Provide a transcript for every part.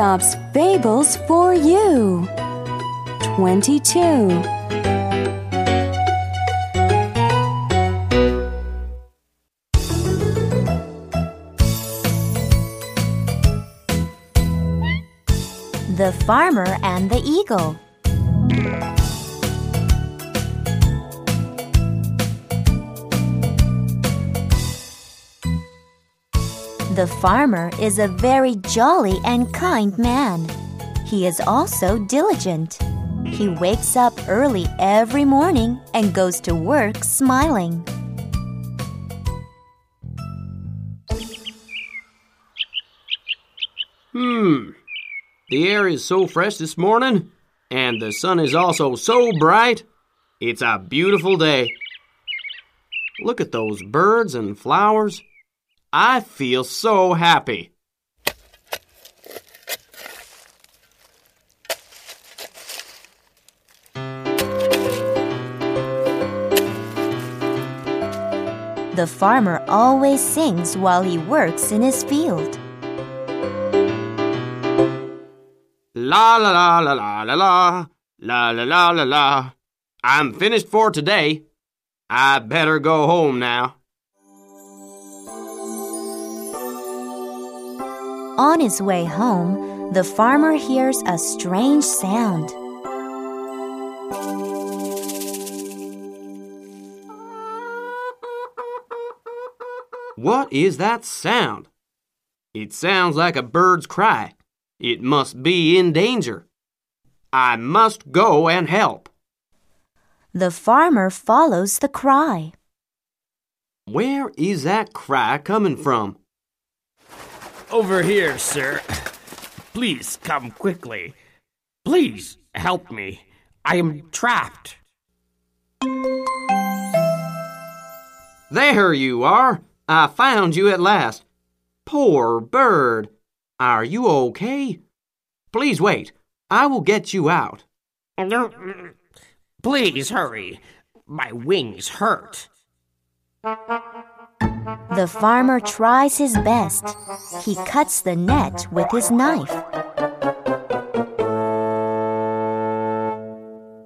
Aesop's Fables for you. 22. The Farmer and the Eagle. The farmer is a very jolly and kind man. He is also diligent. He wakes up early every morning and goes to work smiling. Hmm. The air is so fresh this morning, and the sun is also so bright. It's a beautiful day. Look at those birds and flowers. I feel so happy. The farmer always sings while he works in his field. La la la la la la la la la la la la. I'm finished for today. I better go home now. On his way home, the farmer hears a strange sound. What is that sound? It sounds like a bird's cry. It must be in danger. I must go and help. The farmer follows the cry. Where is that cry coming from? Over here, sir. Please come quickly. Please help me. I am trapped. There you are. I found you at last. Poor bird. Are you okay? Please wait. I will get you out. Please hurry. My wings hurt. The farmer tries his best. He cuts the net with his knife.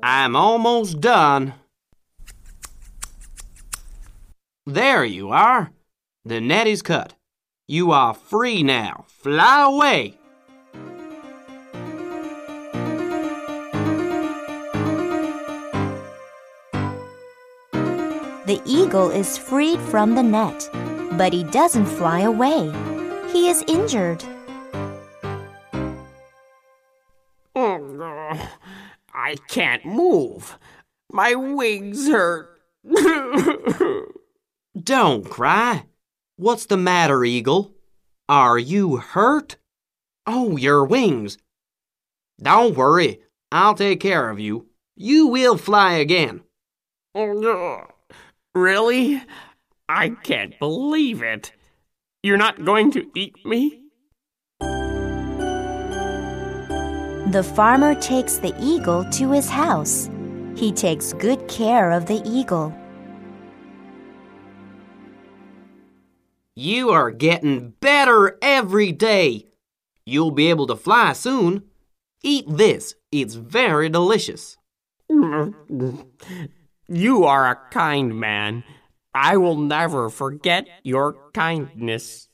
I'm almost done. There you are. The net is cut. You are free now. Fly away. The eagle is freed from the net, but he doesn't fly away. He is injured. Oh, no, I can't move. My wings hurt. Don't cry. What's the matter, Eagle? Are you hurt? Oh, your wings. Don't worry. I'll take care of you. You will fly again. Oh, Really? I can't believe it. You're not going to eat me? The farmer takes the eagle to his house. He takes good care of the eagle. You are getting better every day. You'll be able to fly soon. Eat this. It's very delicious. You are a kind man. I will never forget your kindness.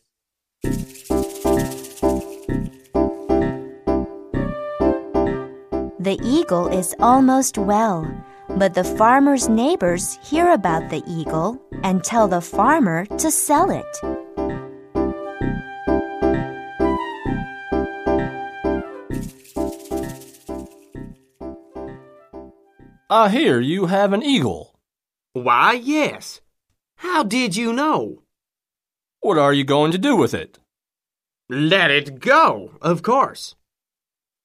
The eagle is almost well, but the farmer's neighbors hear about the eagle and tell the farmer to sell it. I hear you have an eagle. Why, yes. How did you know? What are you going to do with it? Let it go, of course.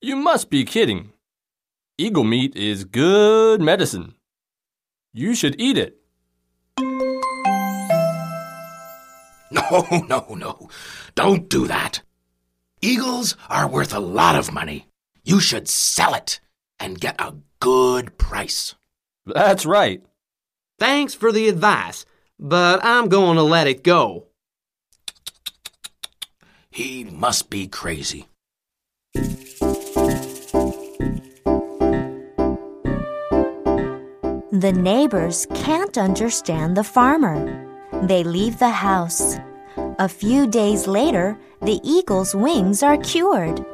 You must be kidding. Eagle meat is good medicine. You should eat it. No, no, no. Don't do that. Eagles are worth a lot of money. You should sell it and get a good price. That's right. Thanks for the advice, but I'm going to let it go. He must be crazy. The neighbors can't understand the farmer. They leave the house. A few days later, the eagle's wings are cured.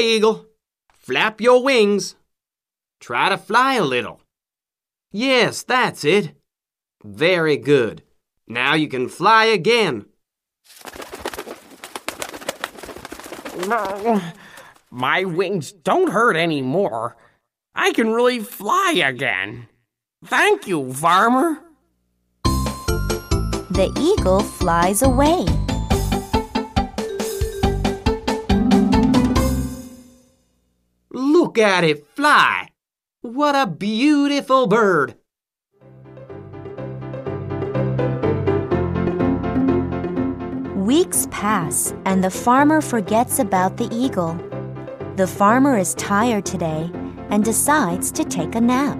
Okay, Eagle. Flap your wings. Try to fly a little. Yes, that's it. Very good. Now you can fly again. No, My wings don't hurt anymore. I can really fly again. Thank you, farmer. The eagle flies away. At it fly. What a beautiful bird. Weeks pass and the farmer forgets about the eagle. The farmer is tired today and decides to take a nap.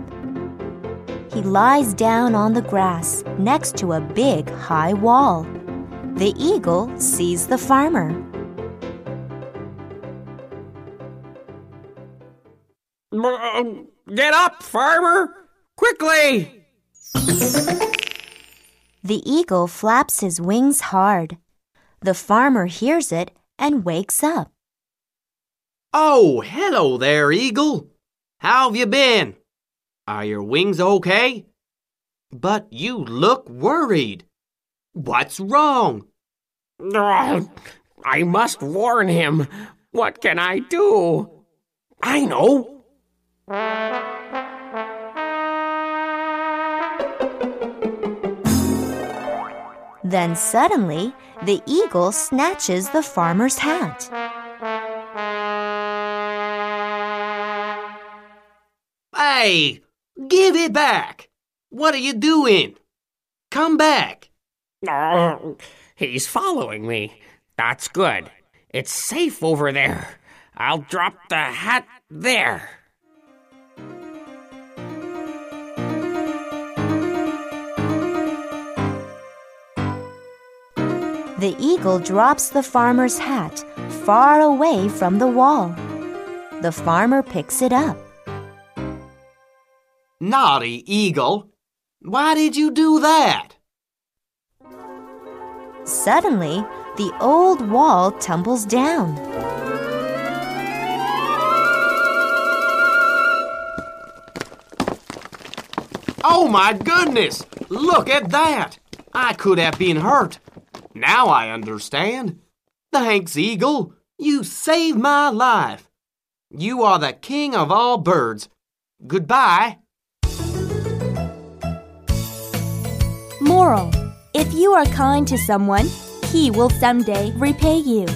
He lies down on the grass next to a big high wall. The eagle sees the farmer. Get up, farmer! Quickly! The eagle flaps his wings hard. The farmer hears it and wakes up. Oh, hello there, Eagle. How have you been? Are your wings okay? But you look worried. What's wrong? Oh, I must warn him. What can I do? I know. Then suddenly, the eagle snatches the farmer's hat. Hey, give it back. What are you doing? Come back. Oh, he's following me. That's good. It's safe over there. I'll drop the hat there. The eagle drops the farmer's hat far away from the wall. The farmer picks it up. Naughty Eagle. Why did you do that? Suddenly, the old wall tumbles down. Oh my goodness! Look at that! I could have been hurt. Now I understand. Thanks, Eagle. You saved my life. You are the king of all birds. Goodbye. Moral If you are kind to someone, he will someday repay you.